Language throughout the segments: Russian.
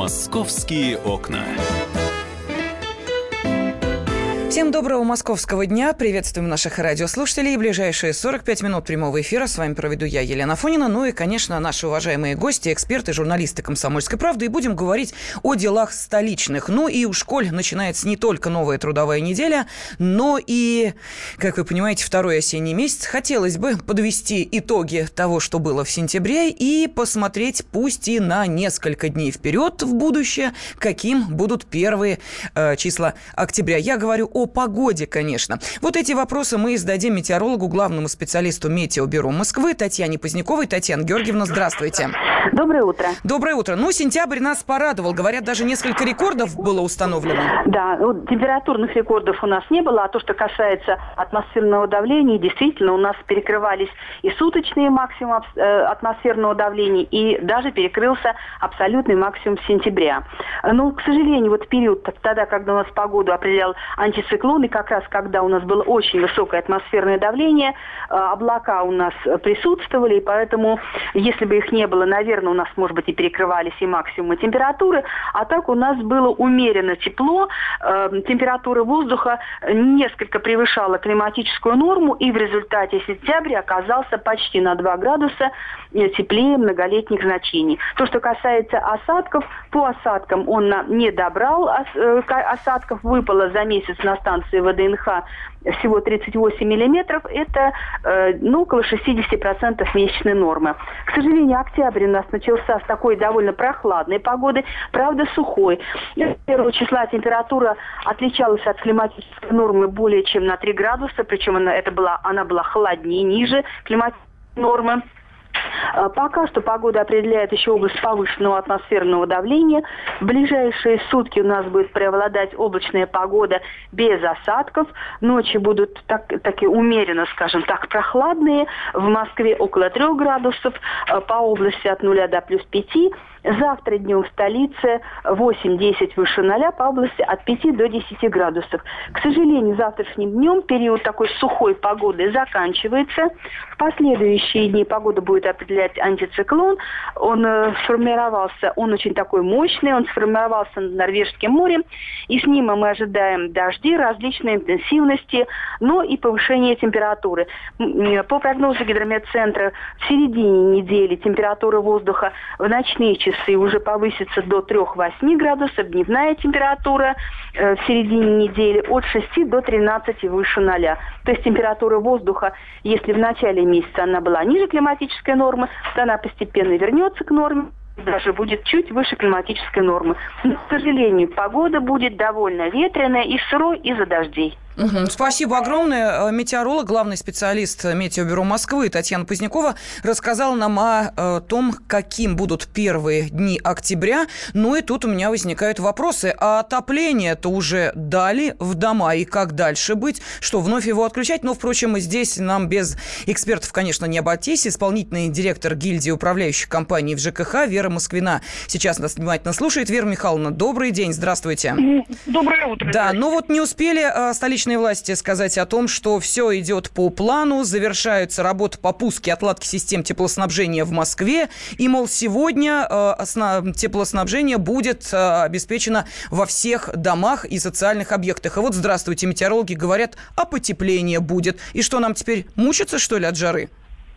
Московские окна. Всем доброго московского дня. Приветствуем наших радиослушателей. Ближайшие 45 минут прямого эфира с вами проведу я, Елена Фонина. Ну и, конечно, наши уважаемые гости, эксперты, журналисты «Комсомольской правды». И будем говорить о делах столичных. Ну и у школ начинается не только новая трудовая неделя, но и, как вы понимаете, второй осенний месяц. Хотелось бы подвести итоги того, что было в сентябре, и посмотреть, пусть и на несколько дней вперед в будущее, каким будут первые э, числа октября. Я говорю погоде, конечно. Вот эти вопросы мы зададим метеорологу, главному специалисту Метеобюро Москвы Татьяне Поздняковой. Татьяна Георгиевна, здравствуйте. Доброе утро. Доброе утро. Ну, сентябрь нас порадовал. Говорят, даже несколько рекордов было установлено. Да, ну, температурных рекордов у нас не было, а то, что касается атмосферного давления, действительно, у нас перекрывались и суточные максимумы э, атмосферного давления, и даже перекрылся абсолютный максимум сентября. Но, к сожалению, вот период, тогда, когда у нас погоду определял антициклон, циклоны, как раз когда у нас было очень высокое атмосферное давление, э, облака у нас присутствовали, и поэтому, если бы их не было, наверное, у нас, может быть, и перекрывались и максимумы температуры, а так у нас было умеренно тепло, э, температура воздуха несколько превышала климатическую норму, и в результате сентября оказался почти на 2 градуса э, теплее многолетних значений. То, что касается осадков, по осадкам он не добрал осадков, выпало за месяц на станции ВДНХ всего 38 миллиметров, это э, ну, около 60% месячной нормы. К сожалению, октябрь у нас начался с такой довольно прохладной погоды, правда сухой. 1 числа температура отличалась от климатической нормы более чем на 3 градуса, причем она, это была, она была холоднее, ниже климатической нормы. А, пока что погода определяет еще область повышенного атмосферного давления. В ближайшие сутки у нас будет преобладать облачная погода без осадков. Ночи будут так, таки умеренно, скажем так, прохладные. В Москве около 3 градусов, а, по области от 0 до плюс 5. Завтра днем в столице 8-10 выше 0, по области от 5 до 10 градусов. К сожалению, завтрашним днем период такой сухой погоды заканчивается. В последующие дни погода будет определять антициклон. Он э, сформировался, он очень такой мощный, он сформировался над Норвежским морем. И с ним мы ожидаем дожди различной интенсивности, но и повышение температуры. По прогнозу гидрометцентра в середине недели температура воздуха в ночные часы часы уже повысится до 3-8 градусов, дневная температура э, в середине недели от 6 до 13 выше 0. То есть температура воздуха, если в начале месяца она была ниже климатической нормы, то она постепенно вернется к норме даже будет чуть выше климатической нормы. Но, к сожалению, погода будет довольно ветреная и сырой из-за дождей. Угу. Спасибо огромное. Э, метеоролог, главный специалист Метеобюро Москвы Татьяна Позднякова рассказала нам о, э, том, каким будут первые дни октября. Ну и тут у меня возникают вопросы. А отопление-то уже дали в дома, и как дальше быть? Что, вновь его отключать? Но, впрочем, здесь нам без экспертов, конечно, не обойтись. Исполнительный директор гильдии управляющих компаний в ЖКХ Вера Москвина сейчас нас внимательно слушает. Вера Михайловна, добрый день, здравствуйте. Доброе утро. Да, ну вот не успели э, столичные местные власти сказать о том, что все идет по плану, завершаются работы по пуске отладки систем теплоснабжения в Москве, и, мол, сегодня э, теплоснабжение будет э, обеспечено во всех домах и социальных объектах. И вот, здравствуйте, метеорологи говорят, а потепление будет. И что, нам теперь мучиться, что ли, от жары?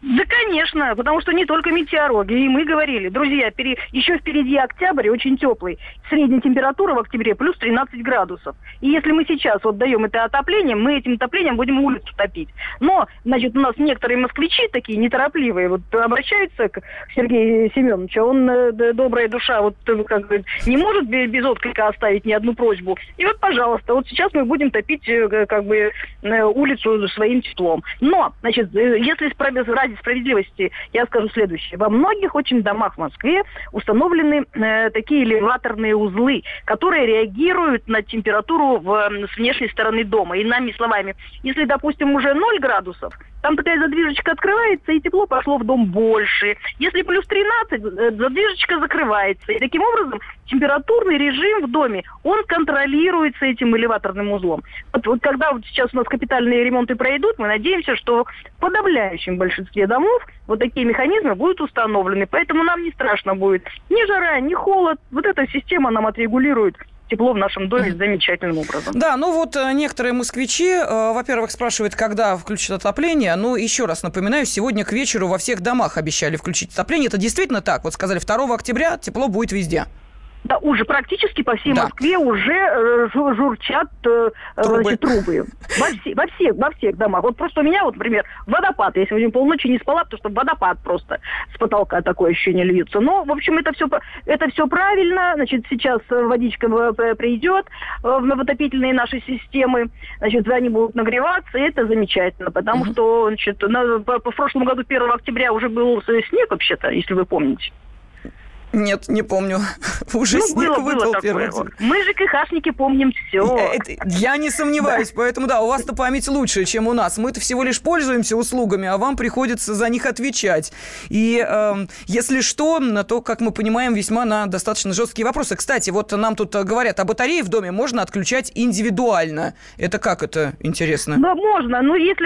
Да, конечно, потому что не только метеорологи, и мы говорили, друзья, пере... еще впереди октябрь очень теплый, средняя температура в октябре плюс 13 градусов. И если мы сейчас вот даем это отопление, мы этим отоплением будем улицу топить. Но, значит, у нас некоторые москвичи такие неторопливые, вот обращаются к Сергею Семеновичу, он э, добрая душа, вот э, как бы не может без, отклика оставить ни одну просьбу. И вот, пожалуйста, вот сейчас мы будем топить э, как бы улицу своим теплом. Но, значит, если ради ради справедливости я скажу следующее. Во многих очень домах в Москве установлены э, такие элеваторные узлы, которые реагируют на температуру в, с внешней стороны дома. Иными словами, если, допустим, уже 0 градусов, там такая задвижечка открывается, и тепло пошло в дом больше. Если плюс 13, э, задвижечка закрывается. И таким образом температурный режим в доме, он контролируется этим элеваторным узлом. Вот, вот когда вот сейчас у нас капитальные ремонты пройдут, мы надеемся, что в подавляющем большинстве домов вот такие механизмы будут установлены. Поэтому нам не страшно будет ни жара, ни холод. Вот эта система нам отрегулирует тепло в нашем доме замечательным образом. Да, ну вот э, некоторые москвичи, э, во-первых, спрашивают, когда включат отопление. Ну, еще раз напоминаю, сегодня к вечеру во всех домах обещали включить отопление. Это действительно так? Вот сказали, 2 октября тепло будет везде. Да, уже практически по всей да. Москве уже э, журчат э, трубы. Значит, трубы. Во, все, во, всех, во всех домах. Вот просто у меня, вот, например, водопад. Я сегодня полночи не спала, потому что водопад просто с потолка такое ощущение льется. Но, в общем, это все, это все правильно. Значит, сейчас водичка э, придет э, в отопительные наши системы. Значит, они будут нагреваться, и это замечательно. Потому угу. что, значит, на, по, по прошлому году 1 октября уже был снег, вообще-то, если вы помните. Нет, не помню. Уже ну, было, выпал было первый такое. Мы же КХшники помним все. Э, я не сомневаюсь, да. поэтому да, у вас-то память лучше, чем у нас. Мы-то всего лишь пользуемся услугами, а вам приходится за них отвечать. И э, если что, то, как мы понимаем, весьма на достаточно жесткие вопросы. Кстати, вот нам тут говорят, а батареи в доме можно отключать индивидуально. Это как это интересно? Да, можно. Но если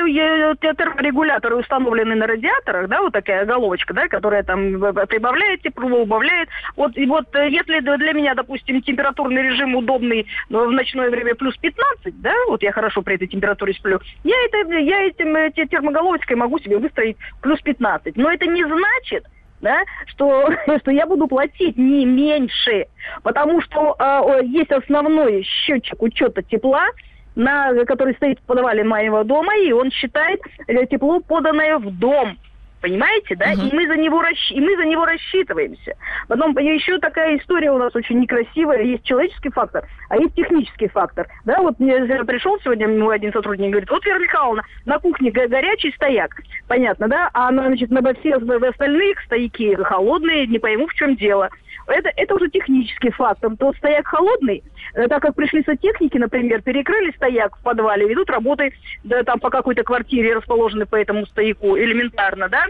терморегуляторы установлены на радиаторах, да, вот такая головочка, да, которая там прибавляет тепло, убавляет позволяет. Вот, и вот э, если для меня, допустим, температурный режим удобный в ночное время плюс 15, да, вот я хорошо при этой температуре сплю, я, это, я этим э, термоголовочкой могу себе выстроить плюс 15. Но это не значит, да, что, что я буду платить не меньше, потому что э, есть основной счетчик учета тепла, на, который стоит в подвале моего дома, и он считает э, тепло, поданное в дом. Понимаете, да? Uh-huh. И мы за него расщ... и мы за него рассчитываемся. Потом еще такая история у нас очень некрасивая. Есть человеческий фактор, а есть технический фактор. Да, вот мне пришел сегодня мой один сотрудник говорит, вот Вера Михайловна, на кухне горячий стояк. Понятно, да? А значит, на все остальных стояки холодные, не пойму, в чем дело. Это, это уже технический фактор. Тот стояк холодный, э, так как пришли сантехники, например, перекрыли стояк в подвале, ведут работы да, там по какой-то квартире, расположенной по этому стояку, элементарно, да,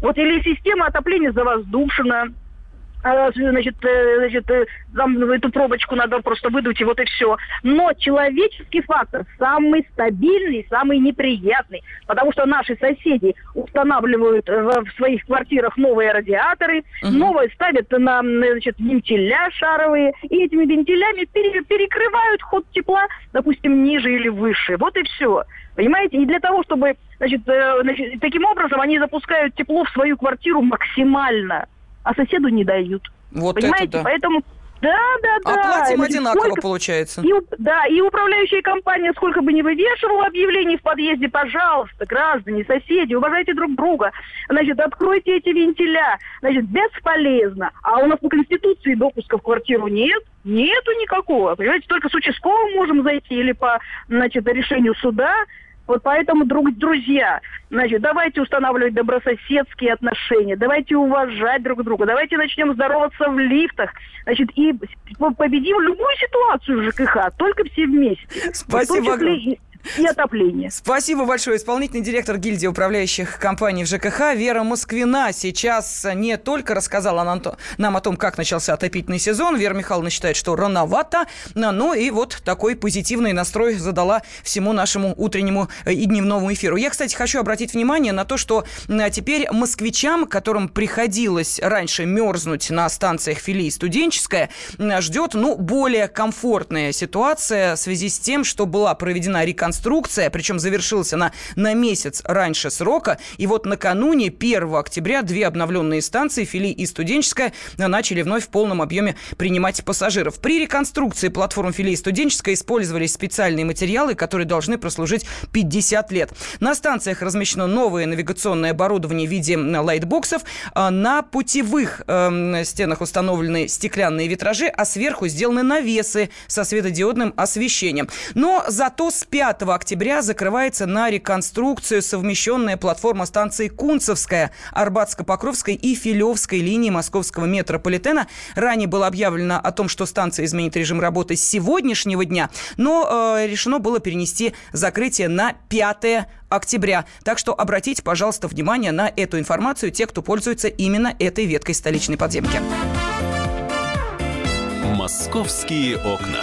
вот или система отопления завоздушена, значит, э, значит, э, там эту пробочку надо просто выдуть, и вот и все. Но человеческий фактор самый стабильный, самый неприятный, потому что наши соседи устанавливают в своих квартирах новые радиаторы, угу. новые ставят на значит, вентиля шаровые, и этими вентилями пере, перекрывают ход тепла, допустим, ниже или выше. Вот и все. Понимаете? И для того, чтобы, значит, э, значит, таким образом они запускают тепло в свою квартиру максимально а соседу не дают. Вот Понимаете? это да. Поэтому да, да, да. А платим Значит, одинаково, сколько... получается. И, да, и управляющая компания сколько бы не вывешивала объявлений в подъезде, пожалуйста, граждане, соседи, уважайте друг друга. Значит, откройте эти вентиля. Значит, бесполезно. А у нас по Конституции допуска в квартиру нет. Нету никакого. Понимаете, только с участковым можем зайти или по, значит, решению суда. Вот поэтому, друг, друзья, значит, давайте устанавливать добрососедские отношения, давайте уважать друг друга, давайте начнем здороваться в лифтах, значит, и победим любую ситуацию в ЖКХ, только все вместе. Спасибо огромное и отопление. Спасибо большое. Исполнительный директор гильдии управляющих компаний в ЖКХ Вера Москвина сейчас не только рассказала нам, о том, как начался отопительный сезон. Вера Михайловна считает, что рановато, но и вот такой позитивный настрой задала всему нашему утреннему и дневному эфиру. Я, кстати, хочу обратить внимание на то, что теперь москвичам, которым приходилось раньше мерзнуть на станциях филии студенческая, ждет ну, более комфортная ситуация в связи с тем, что была проведена реконструкция реконструкция, причем завершилась она на месяц раньше срока. И вот накануне, 1 октября, две обновленные станции, Фили и Студенческая, начали вновь в полном объеме принимать пассажиров. При реконструкции платформ Фили и Студенческая использовались специальные материалы, которые должны прослужить 50 лет. На станциях размещено новое навигационное оборудование в виде лайтбоксов. А на путевых э, стенах установлены стеклянные витражи, а сверху сделаны навесы со светодиодным освещением. Но зато с 5 5 октября закрывается на реконструкцию совмещенная платформа станции Кунцевская, Арбатско-Покровской и Филевской линии московского метрополитена. Ранее было объявлено о том, что станция изменит режим работы с сегодняшнего дня, но э, решено было перенести закрытие на 5 октября. Так что обратите, пожалуйста, внимание на эту информацию, те, кто пользуется именно этой веткой столичной подземки. Московские окна.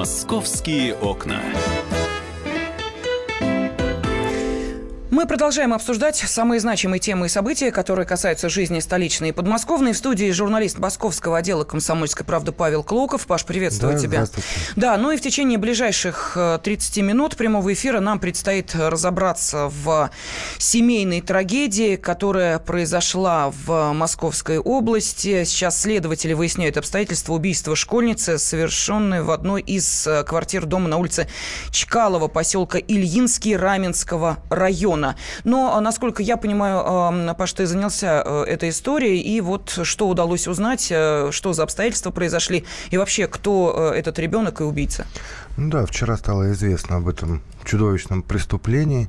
Московские окна. Мы продолжаем обсуждать самые значимые темы и события, которые касаются жизни столичной и подмосковной. В студии журналист московского отдела «Комсомольской правды» Павел Клоков. Паш, приветствую да, тебя. Да, ну и в течение ближайших 30 э, минут прямого эфира нам предстоит разобраться в семейной трагедии, которая произошла в Московской области. Сейчас следователи выясняют обстоятельства убийства школьницы, совершенной в одной из э, квартир дома на улице Чкалова, поселка Ильинский Раменского района. Но, насколько я понимаю, Паш, ты занялся э, этой историей, и вот что удалось узнать, э, что за обстоятельства произошли, и вообще, кто э, этот ребенок и убийца? Ну да, вчера стало известно об этом чудовищном преступлении.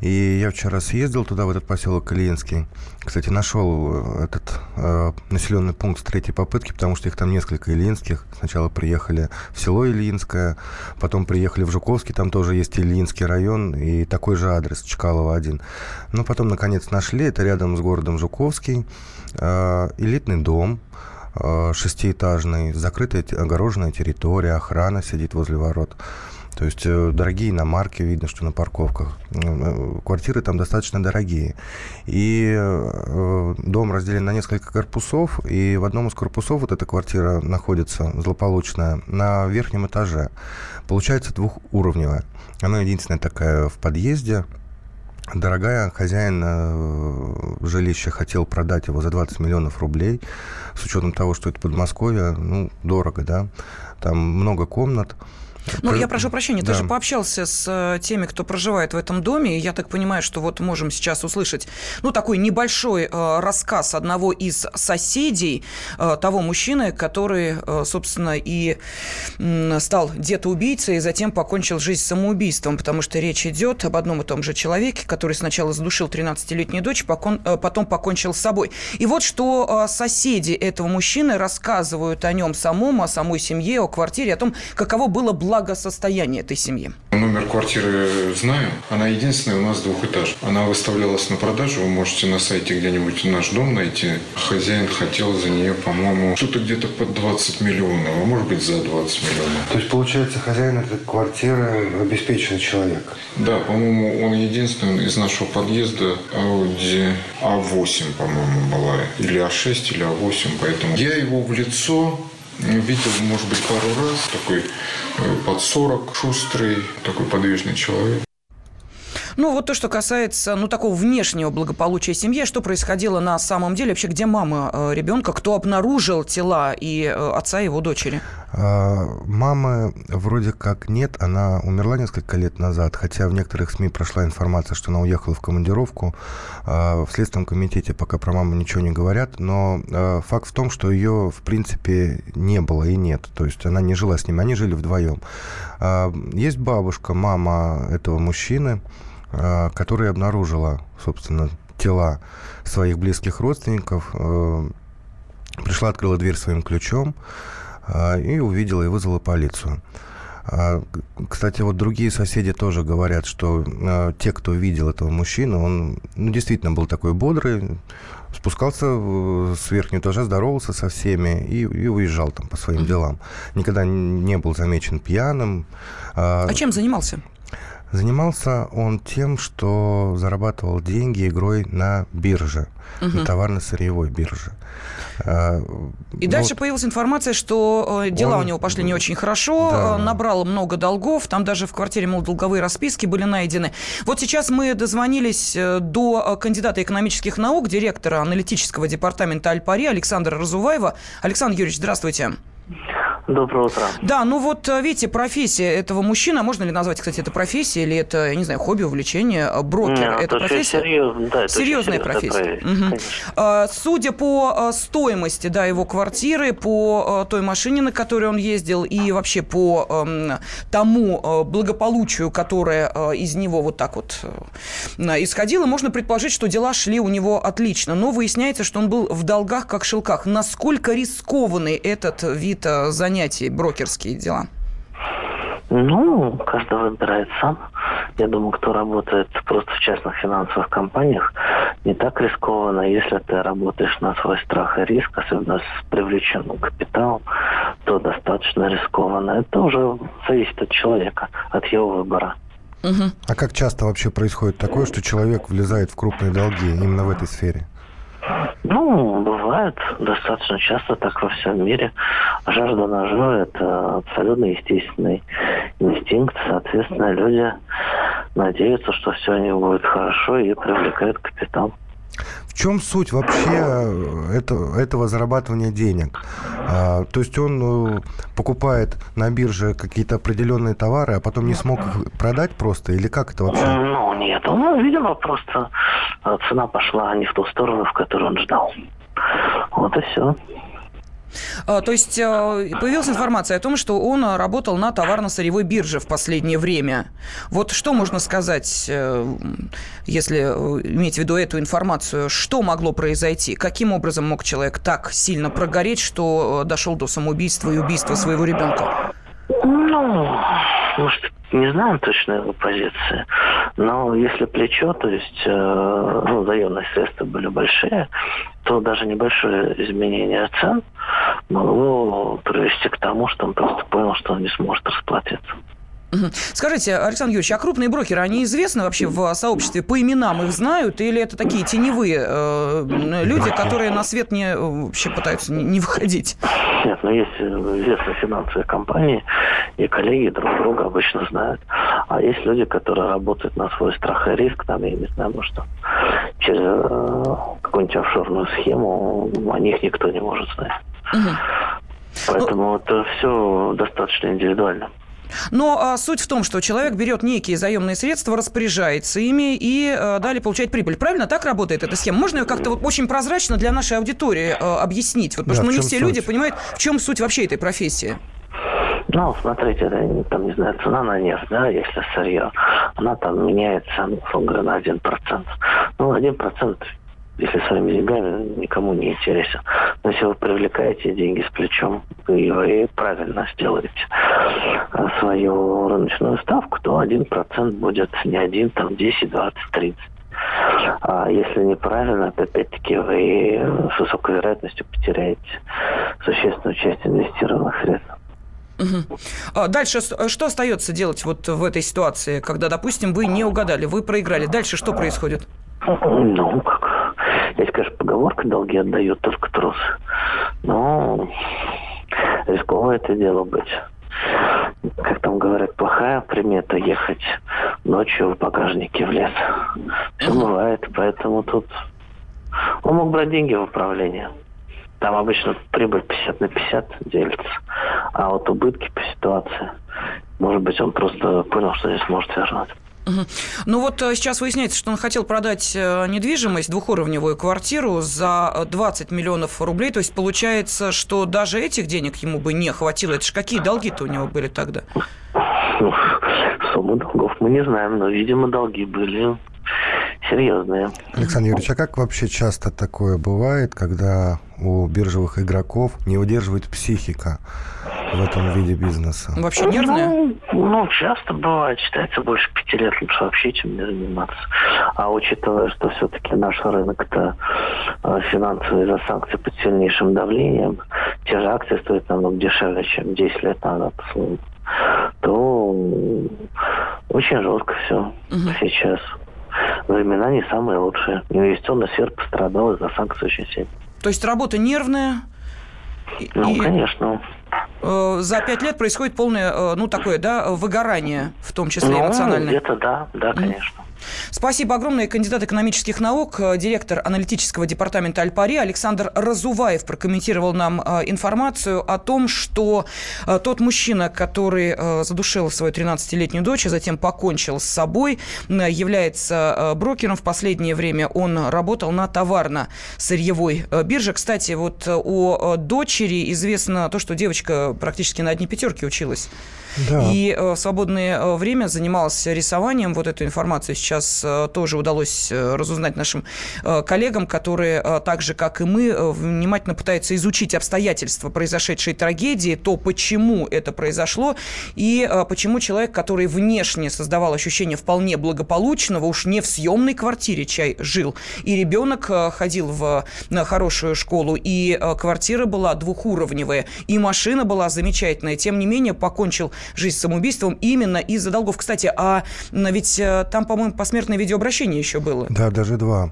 И я вчера съездил туда, в этот поселок Ильинский. Кстати, нашел этот э, населенный пункт с третьей попытки, потому что их там несколько ильинских. Сначала приехали в село Ильинское, потом приехали в Жуковский, там тоже есть Ильинский район, и такой же адрес, Чкалова 1. Но потом, наконец, нашли, это рядом с городом Жуковский, э, элитный дом, э, шестиэтажный, закрытая огороженная территория, охрана сидит возле ворот. То есть э, дорогие иномарки, видно, что на парковках. Э, квартиры там достаточно дорогие. И э, дом разделен на несколько корпусов, и в одном из корпусов вот эта квартира находится, злополучная, на верхнем этаже. Получается двухуровневая. Она единственная такая в подъезде, Дорогая, хозяин жилища хотел продать его за 20 миллионов рублей. С учетом того, что это Подмосковье, ну, дорого, да. Там много комнат. Ну, я прошу прощения, да. ты же пообщался с э, теми, кто проживает в этом доме, и я так понимаю, что вот можем сейчас услышать, ну, такой небольшой э, рассказ одного из соседей э, того мужчины, который, собственно, и стал где-то-убийцей, и затем покончил жизнь самоубийством, потому что речь идет об одном и том же человеке, который сначала задушил 13-летнюю дочь, потом покончил с собой. И вот что соседи этого мужчины рассказывают о нем самом, о самой семье, о квартире, о том, каково было благо благосостояние этой семьи? Номер квартиры знаю. Она единственная у нас двухэтаж. Она выставлялась на продажу. Вы можете на сайте где-нибудь наш дом найти. Хозяин хотел за нее, по-моему, что-то где-то под 20 миллионов, а может быть за 20 миллионов. То есть, получается, хозяин этой квартиры обеспеченный человек? Да, по-моему, он единственный из нашего подъезда Audi A8, по-моему, была. Или А6, или А8, поэтому я его в лицо Видел, может быть, пару раз. Такой э, под 40, шустрый, такой подвижный человек. Ну, вот то, что касается, ну, такого внешнего благополучия семьи, что происходило на самом деле, вообще, где мама э, ребенка, кто обнаружил тела и э, отца и его дочери? А, мамы вроде как нет, она умерла несколько лет назад, хотя в некоторых СМИ прошла информация, что она уехала в командировку. А, в Следственном комитете пока про маму ничего не говорят, но а, факт в том, что ее, в принципе, не было и нет. То есть она не жила с ними, они жили вдвоем. Есть бабушка, мама этого мужчины, которая обнаружила, собственно, тела своих близких родственников, пришла, открыла дверь своим ключом, и увидела и вызвала полицию. А, кстати, вот другие соседи тоже говорят, что а, те, кто видел этого мужчину, он ну, действительно был такой бодрый, спускался с верхнего этажа, здоровался со всеми и, и уезжал там по своим делам. Никогда не был замечен пьяным. А чем занимался? Занимался он тем, что зарабатывал деньги игрой на бирже, угу. на товарно-сырьевой бирже. А, и ну, дальше появилась информация, что э, дела он, у него пошли не очень хорошо, да. Э, набрал много долгов, там даже в квартире, мол, долговые расписки были найдены. Вот сейчас мы дозвонились э, до кандидата экономических наук, директора аналитического департамента Альпари Александра Разуваева. Александр Юрьевич, здравствуйте. Доброе утро. Да, ну вот э, видите, профессия этого мужчины, а можно ли назвать, кстати, это профессия или это, я не знаю, хобби, увлечение, а, брокер? Нет, это, это профессия? Серьезно, да, это серьезная профессия. Угу. Судя по стоимости да, его квартиры, по той машине, на которой он ездил, и вообще по эм, тому благополучию, которое из него вот так вот исходило, можно предположить, что дела шли у него отлично. Но выясняется, что он был в долгах, как в шелках. Насколько рискованный этот вид занятий занятий брокерские дела? Ну, каждый выбирает сам. Я думаю, кто работает просто в частных финансовых компаниях, не так рискованно. Если ты работаешь на свой страх и риск, особенно с привлеченным капиталом, то достаточно рискованно. Это уже зависит от человека, от его выбора. Угу. А как часто вообще происходит такое, что человек влезает в крупные долги именно в этой сфере? Ну, бывает достаточно часто так во всем мире. Жажда наживы – это абсолютно естественный инстинкт. Соответственно, люди надеются, что все у них будет хорошо и привлекают капитал чем суть вообще э, это, этого зарабатывания денег? А, то есть он э, покупает на бирже какие-то определенные товары, а потом не смог их продать просто? Или как это вообще? Ну, нет. Ну, видимо, просто э, цена пошла не в ту сторону, в которую он ждал. Вот и все. А, то есть а, появилась информация о том, что он работал на товарно-сырьевой бирже в последнее время. Вот что можно сказать, э, если э, иметь в виду эту информацию, что могло произойти? Каким образом мог человек так сильно прогореть, что э, дошел до самоубийства и убийства своего ребенка? Ну, может, не знаем точно его позиции, но если плечо, то есть э, ну, заемные средства были большие, то даже небольшое изменение цен могло привести к тому, что он просто понял, что он не сможет расплатиться. Скажите, Александр Юрьевич, а крупные брокеры, они известны вообще в сообществе? По именам их знают? Или это такие теневые э, люди, которые на свет не, э, вообще пытаются не, не выходить? Нет, но есть известные финансовые компании, и коллеги друг друга обычно знают. А есть люди, которые работают на свой страх и риск, там, я не знаю, может, через э, какую-нибудь офшорную схему, о них никто не может знать. Угу. Поэтому ну... это все достаточно индивидуально. Но а, суть в том, что человек берет некие заемные средства, распоряжается ими и а, далее получает прибыль. Правильно так работает эта схема? Можно ее как-то вот очень прозрачно для нашей аудитории а, объяснить? Вот, потому да, что ну, не все суть? люди понимают, в чем суть вообще этой профессии. Ну, смотрите, там, не знаю, цена на нефть, да, если сырье, она там меняется, ну, говоря, на 1%. Ну, 1% если своими деньгами никому не интересен. Но если вы привлекаете деньги с плечом, и вы правильно сделаете свою рыночную ставку, то один процент будет не один, там 10, 20, 30. А если неправильно, то опять-таки вы с высокой вероятностью потеряете существенную часть инвестированных средств. Угу. Дальше что остается делать вот в этой ситуации, когда, допустим, вы не угадали, вы проиграли? Дальше что происходит? Ну. Есть, конечно, поговорка «долги отдают только трус». Но рисковое это дело быть. Как там говорят, плохая примета ехать ночью в багажнике в лес. Все бывает, поэтому тут... Он мог брать деньги в управление. Там обычно прибыль 50 на 50 делится. А вот убытки по ситуации, может быть, он просто понял, что не сможет вернуть. Ну вот э, сейчас выясняется, что он хотел продать э, недвижимость, двухуровневую квартиру за 20 миллионов рублей. То есть получается, что даже этих денег ему бы не хватило. Это же какие долги-то у него были тогда? Ну, сумму долгов мы не знаем, но, видимо, долги были серьезные. Александр Юрьевич, а как вообще часто такое бывает, когда у биржевых игроков не удерживает психика в этом виде бизнеса? Вообще нервная? Ну, ну, часто бывает. Считается больше пяти лет лучше вообще, чем не заниматься. А учитывая, что все-таки наш рынок-то э, финансовый из-за санкций под сильнейшим давлением, те же акции стоят намного дешевле, чем 10 лет назад, то Очень жестко все угу. сейчас. Времена не самые лучшие. Инвестиционная сфера пострадала из-за санкций очень сильно. То есть работа нервная? Ну, и... конечно. Э, за пять лет происходит полное, э, ну, такое, да, выгорание, в том числе ну, эмоциональное. где-то да, да, конечно. Спасибо огромное. Кандидат экономических наук, э, директор аналитического департамента Альпари Александр Разуваев прокомментировал нам э, информацию о том, что э, тот мужчина, который задушил свою 13-летнюю дочь, а затем покончил с собой, является брокером. В последнее время он работал на товарно-сырьевой бирже. Кстати, вот о дочери известно то, что девочка практически на одни пятерки училась. Да. И в свободное время занималась рисованием. Вот эту информацию сейчас э, тоже удалось разузнать нашим коллегам, которые, так же, как и мы, внимательно пытаются изучить обстоятельства произошедшей трагедии, то, почему это произошло, и почему человек, который внешне создавал ощущение вполне благополучного, уж не в съемной квартире чай жил, и ребенок ходил в хорошую школу, и квартира была двухуровневая, и машина была замечательная, тем не менее покончил жизнь самоубийством именно из-за долгов. Кстати, а ведь э, там, по-моему, посмертное видеообращение еще было. Да, даже два.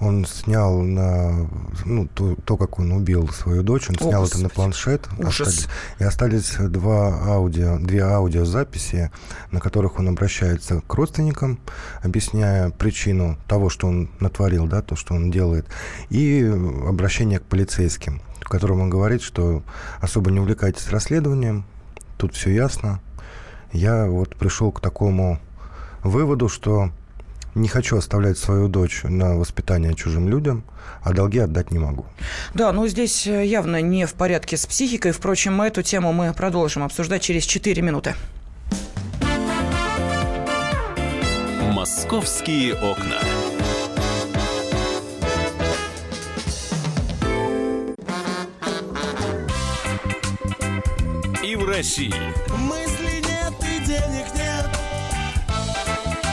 Он снял на ну, то, то, как он убил свою дочь, он О, снял Господи. это на планшет. Ужас. Остались, и остались два аудио, две аудиозаписи, на которых он обращается к родственникам, объясняя причину того, что он натворил, да, то, что он делает, и обращение к полицейским, в котором он говорит, что особо не увлекайтесь расследованием, тут все ясно. Я вот пришел к такому выводу, что не хочу оставлять свою дочь на воспитание чужим людям, а долги отдать не могу. Да, но здесь э, явно не в порядке с психикой. Впрочем, эту тему мы продолжим обсуждать через 4 минуты. «Московские окна». и в России.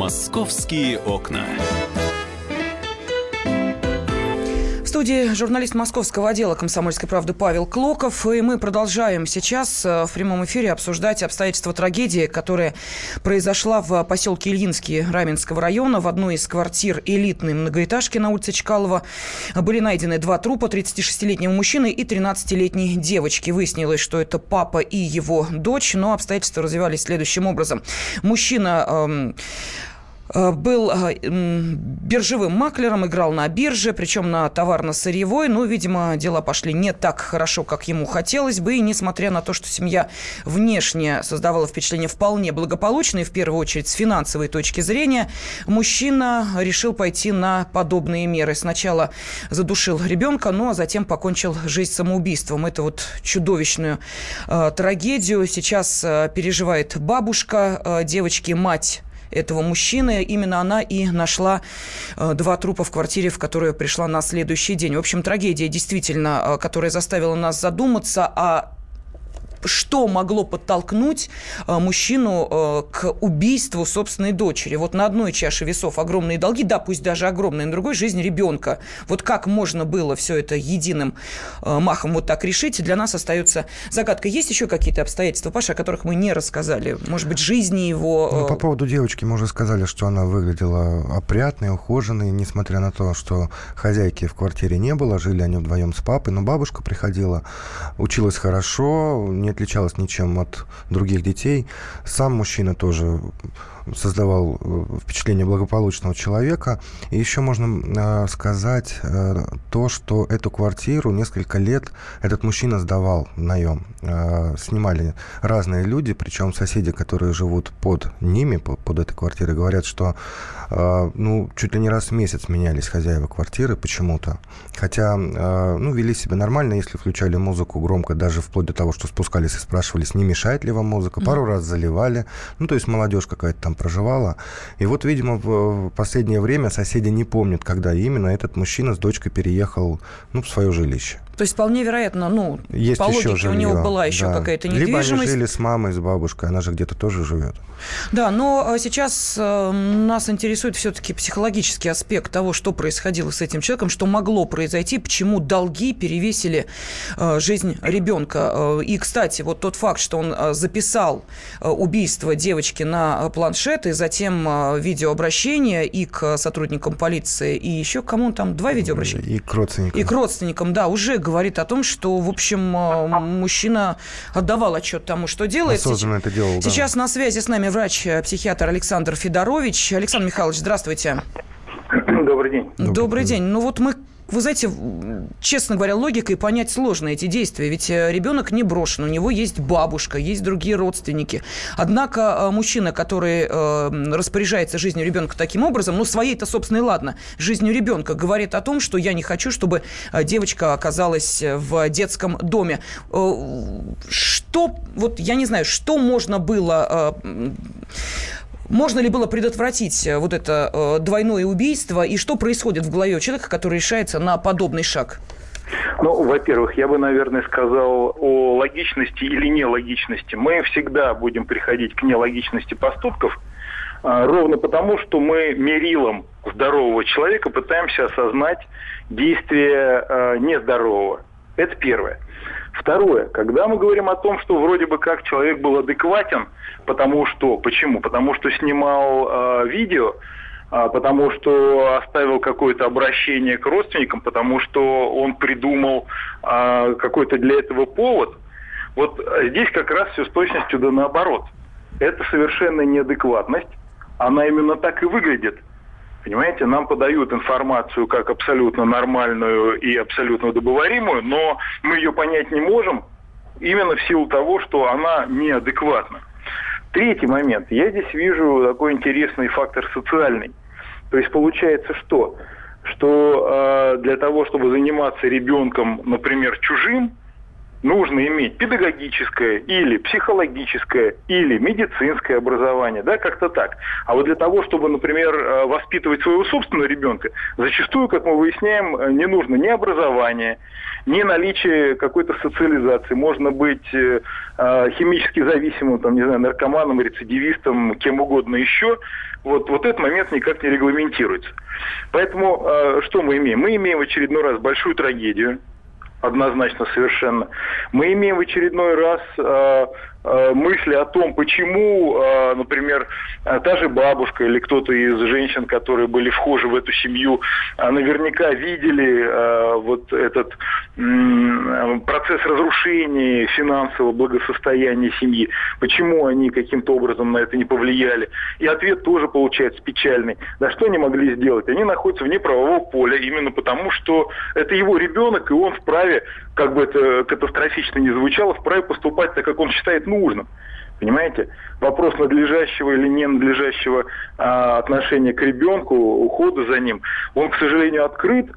«Московские окна» студии журналист московского отдела «Комсомольской правды» Павел Клоков. И мы продолжаем сейчас э, в прямом эфире обсуждать обстоятельства трагедии, которая произошла в поселке Ильинский Раменского района. В одной из квартир элитной многоэтажки на улице Чкалова были найдены два трупа 36-летнего мужчины и 13-летней девочки. Выяснилось, что это папа и его дочь, но обстоятельства развивались следующим образом. Мужчина эм, был э, биржевым маклером, играл на бирже, причем на товарно-сырьевой. Ну, видимо, дела пошли не так хорошо, как ему хотелось бы. И несмотря на то, что семья внешне создавала впечатление вполне благополучное, в первую очередь с финансовой точки зрения, мужчина решил пойти на подобные меры. Сначала задушил ребенка, ну а затем покончил жизнь самоубийством. Это вот чудовищную э, трагедию сейчас э, переживает бабушка э, девочки, мать этого мужчины. Именно она и нашла э, два трупа в квартире, в которую пришла на следующий день. В общем, трагедия действительно, э, которая заставила нас задуматься о что могло подтолкнуть э, мужчину э, к убийству собственной дочери. Вот на одной чаше весов огромные долги, да, пусть даже огромные, на другой жизнь ребенка. Вот как можно было все это единым э, махом вот так решить, для нас остается загадка. Есть еще какие-то обстоятельства, Паша, о которых мы не рассказали? Может быть, жизни его... Ну, по поводу девочки мы уже сказали, что она выглядела опрятной, ухоженной, несмотря на то, что хозяйки в квартире не было, жили они вдвоем с папой, но бабушка приходила, училась хорошо, не отличалась ничем от других детей. Сам мужчина тоже создавал э, впечатление благополучного человека. И еще можно сказать то, что эту квартиру несколько лет этот мужчина сдавал в наем. Снимали разные люди, причем соседи, которые живут под ними, под этой квартирой, говорят, что ну, чуть ли не раз в месяц менялись хозяева квартиры почему-то. Хотя, ну, вели себя нормально, если включали музыку громко, даже вплоть до того, что спускались и спрашивались, не мешает ли вам музыка. Пару раз заливали. Ну, то есть молодежь какая-то там проживала. И вот, видимо, в последнее время соседи не помнят, когда именно этот мужчина с дочкой переехал ну, в свое жилище. То есть вполне вероятно, ну, Есть по логике жилье, у него была еще да. какая-то Либо недвижимость. они жили с мамой, с бабушкой, она же где-то тоже живет. Да, но э, сейчас э, нас интересует все-таки психологический аспект того, что происходило с этим человеком, что могло произойти, почему долги перевесили э, жизнь ребенка. Э, и, кстати, вот тот факт, что он записал убийство девочки на планшет, и затем видеообращение и к сотрудникам полиции, и еще кому там два видеообращения? И к родственникам. И к родственникам, да, уже говорит о том, что, в общем, э, мужчина отдавал отчет тому, что делает. Осознанно это делал, да. Сейчас на связи с нами врач-психиатр Александр Федорович. Александр Михайлович, здравствуйте. Добрый день. Добрый, день. Ну вот мы вы знаете, честно говоря, логикой понять сложно эти действия. Ведь э, ребенок не брошен, у него есть бабушка, есть другие родственники. Однако э, мужчина, который э, распоряжается жизнью ребенка таким образом, ну, своей-то, собственно, и ладно, жизнью ребенка, говорит о том, что я не хочу, чтобы девочка оказалась в детском доме. Что, вот я не знаю, что можно было... Можно ли было предотвратить э, вот это э, двойное убийство? И что происходит в голове человека, который решается на подобный шаг? Ну, во-первых, я бы, наверное, сказал о логичности или нелогичности. Мы всегда будем приходить к нелогичности поступков, а, ровно потому, что мы мерилом здорового человека пытаемся осознать действие а, нездорового. Это первое. Второе, когда мы говорим о том, что вроде бы как человек был адекватен, потому что, почему? Потому что снимал э, видео, э, потому что оставил какое-то обращение к родственникам, потому что он придумал э, какой-то для этого повод. Вот здесь как раз все с точностью да наоборот. Это совершенно неадекватность, она именно так и выглядит – Понимаете, нам подают информацию как абсолютно нормальную и абсолютно удобоваримую, но мы ее понять не можем именно в силу того, что она неадекватна. Третий момент. Я здесь вижу такой интересный фактор социальный. То есть получается что? Что э, для того, чтобы заниматься ребенком, например, чужим, нужно иметь педагогическое или психологическое или медицинское образование, да, как-то так. А вот для того, чтобы, например, э, воспитывать своего собственного ребенка, зачастую, как мы выясняем, э, не нужно ни образование, ни наличие какой-то социализации. Можно быть э, химически зависимым, там, не знаю, наркоманом, рецидивистом, кем угодно еще. Вот, вот этот момент никак не регламентируется. Поэтому что мы имеем? Мы имеем в очередной раз большую трагедию, однозначно совершенно. Мы имеем в очередной раз э, мысли о том, почему, э, например, э, та же бабушка или кто-то из женщин, которые были вхожи в эту семью, э, наверняка видели э, вот этот э, процесс разрушения финансового благосостояния семьи. Почему они каким-то образом на это не повлияли? И ответ тоже получается печальный. Да что они могли сделать? Они находятся вне правового поля именно потому, что это его ребенок, и он вправе, как бы это катастрофично не звучало, вправе поступать так, как он считает нужным. Понимаете? Вопрос надлежащего или ненадлежащего а, отношения к ребенку, ухода за ним, он, к сожалению, открыт,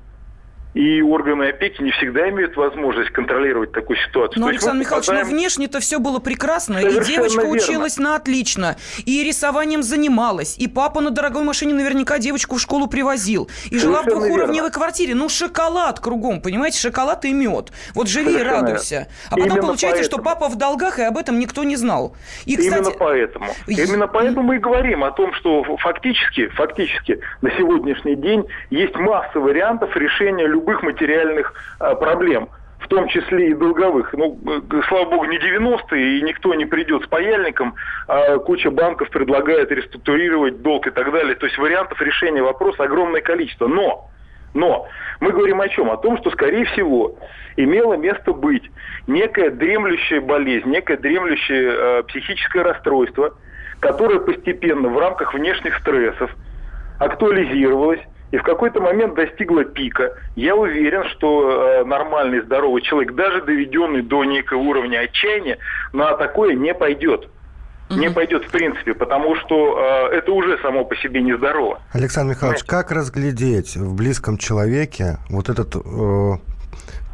и органы опеки не всегда имеют возможность контролировать такую ситуацию. Но, То Александр Михайлович, попадаем... ну внешне-то все было прекрасно, Совершенно и девочка верно. училась на отлично, и рисованием занималась, и папа на дорогой машине наверняка девочку в школу привозил, и жила в Совершенно двухуровневой верно. квартире. Ну, шоколад кругом, понимаете, шоколад и мед. Вот живи и Совершенно радуйся. А потом Именно получается, что поэтому. папа в долгах, и об этом никто не знал. И, кстати, Именно поэтому. Я- Именно поэтому мы и говорим о том, что фактически, фактически на сегодняшний день есть масса вариантов решения любых материальных а, проблем. В том числе и долговых. Ну, э, слава богу, не 90-е, и никто не придет с паяльником, а куча банков предлагает реструктурировать долг и так далее. То есть вариантов решения вопроса огромное количество. Но но мы говорим о чем? О том, что, скорее всего, имело место быть некая дремлющая болезнь, некое дремлющее э, психическое расстройство, которая постепенно в рамках внешних стрессов актуализировалась и в какой-то момент достигла пика. Я уверен, что э, нормальный, здоровый человек, даже доведенный до некого уровня отчаяния, на такое не пойдет. Не пойдет в принципе, потому что э, это уже само по себе нездорово. Александр Михайлович, как разглядеть в близком человеке вот этот э,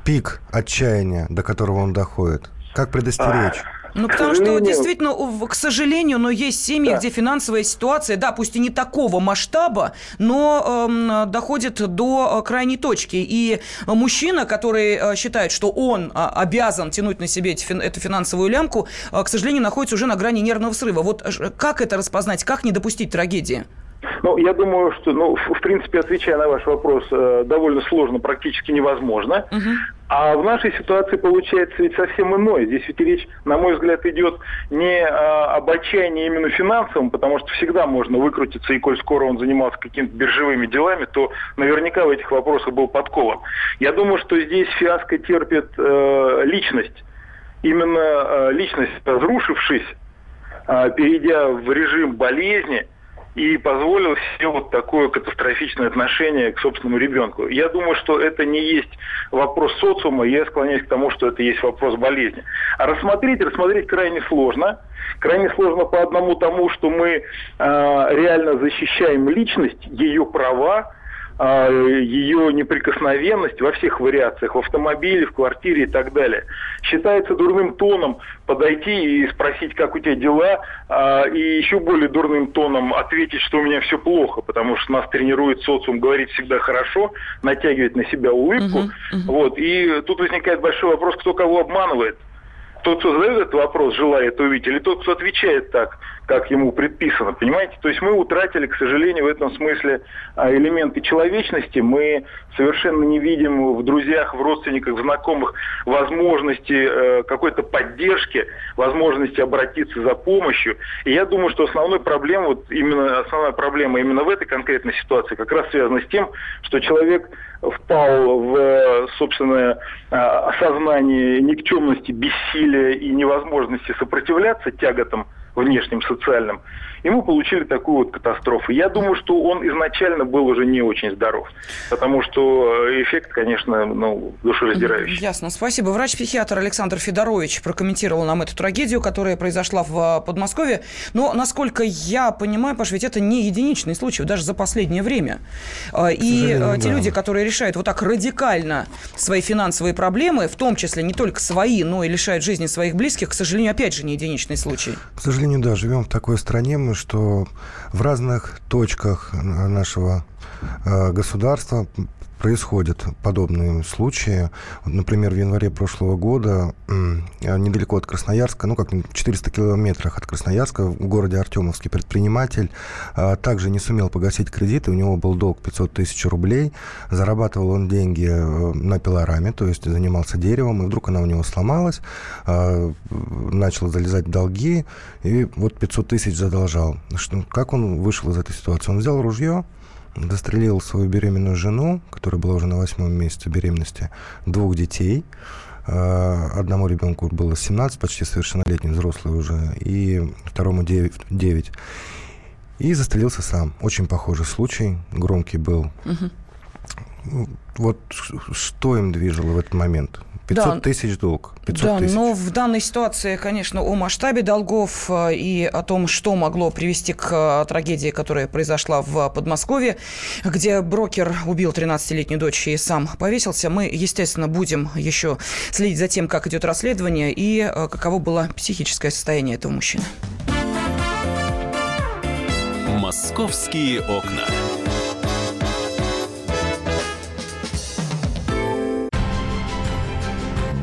пик отчаяния, до которого он доходит? Как предостеречь? Ну, потому что действительно, к сожалению, но есть семьи, да. где финансовая ситуация, да, пусть и не такого масштаба, но э, доходит до крайней точки. И мужчина, который э, считает, что он э, обязан тянуть на себе эту финансовую лямку, э, к сожалению, находится уже на грани нервного срыва. Вот э, как это распознать, как не допустить трагедии? Ну, я думаю, что, ну, в принципе, отвечая на ваш вопрос, э, довольно сложно, практически невозможно. Угу. А в нашей ситуации получается ведь совсем иное. Здесь ведь речь, на мой взгляд, идет не а, об отчаянии именно финансовом, потому что всегда можно выкрутиться, и коль скоро он занимался какими-то биржевыми делами, то наверняка в этих вопросах был подкован. Я думаю, что здесь фиаско терпит э, личность. Именно э, личность, разрушившись, э, перейдя в режим болезни – и позволил себе вот такое катастрофичное отношение к собственному ребенку. Я думаю, что это не есть вопрос социума, я склоняюсь к тому, что это есть вопрос болезни. А рассмотреть, рассмотреть крайне сложно. Крайне сложно по одному тому, что мы э, реально защищаем личность, ее права, а, ее неприкосновенность во всех вариациях, в автомобиле, в квартире и так далее. Считается дурным тоном подойти и спросить, как у тебя дела, а, и еще более дурным тоном ответить, что у меня все плохо, потому что нас тренирует социум говорить всегда хорошо, натягивать на себя улыбку. Uh-huh, uh-huh. Вот. И тут возникает большой вопрос, кто кого обманывает. Тот, кто задает этот вопрос, желает увидеть, или тот, кто отвечает так, как ему предписано, понимаете? То есть мы утратили, к сожалению, в этом смысле а, элементы человечности. Мы совершенно не видим в друзьях, в родственниках, в знакомых возможности э, какой-то поддержки, возможности обратиться за помощью. И я думаю, что основной проблема, вот именно основная проблема именно в этой конкретной ситуации как раз связана с тем, что человек впал в собственное а, осознание никчемности, бессилия и невозможности сопротивляться тяготам внешним социальным, и мы получили такую вот катастрофу. Я думаю, что он изначально был уже не очень здоров, потому что э, эффект, конечно, ну, душераздирающий. Ясно, спасибо. Врач-психиатр Александр Федорович прокомментировал нам эту трагедию, которая произошла в э, Подмосковье. Но, насколько я понимаю, Паш, ведь это не единичный случай, даже за последнее время. Э, и те да. люди, которые решают вот так радикально свои финансовые проблемы, в том числе не только свои, но и лишают жизни своих близких, к сожалению, опять же, не единичный случай. К сожалению, да, живем в такой стране, мы что в разных точках нашего э, государства происходят подобные случаи. Например, в январе прошлого года недалеко от Красноярска, ну как 400 километрах от Красноярска, в городе Артемовский предприниматель а, также не сумел погасить кредиты, у него был долг 500 тысяч рублей, зарабатывал он деньги э, на пилораме, то есть занимался деревом, и вдруг она у него сломалась, а, начал залезать в долги, и вот 500 тысяч задолжал. Как он вышел из этой ситуации? Он взял ружье, застрелил свою беременную жену, которая была уже на восьмом месяце беременности, двух детей. А, одному ребенку было 17, почти совершеннолетний, взрослый уже, и второму 9. 9. И застрелился сам. Очень похожий случай, громкий был. Угу. Вот что им движело в этот момент? 500 да. тысяч долг. 500 да, тысяч. но в данной ситуации, конечно, о масштабе долгов э, и о том, что могло привести к э, трагедии, которая произошла в Подмосковье, где брокер убил 13-летнюю дочь и сам повесился, мы, естественно, будем еще следить за тем, как идет расследование и э, каково было психическое состояние этого мужчины. «Московские окна».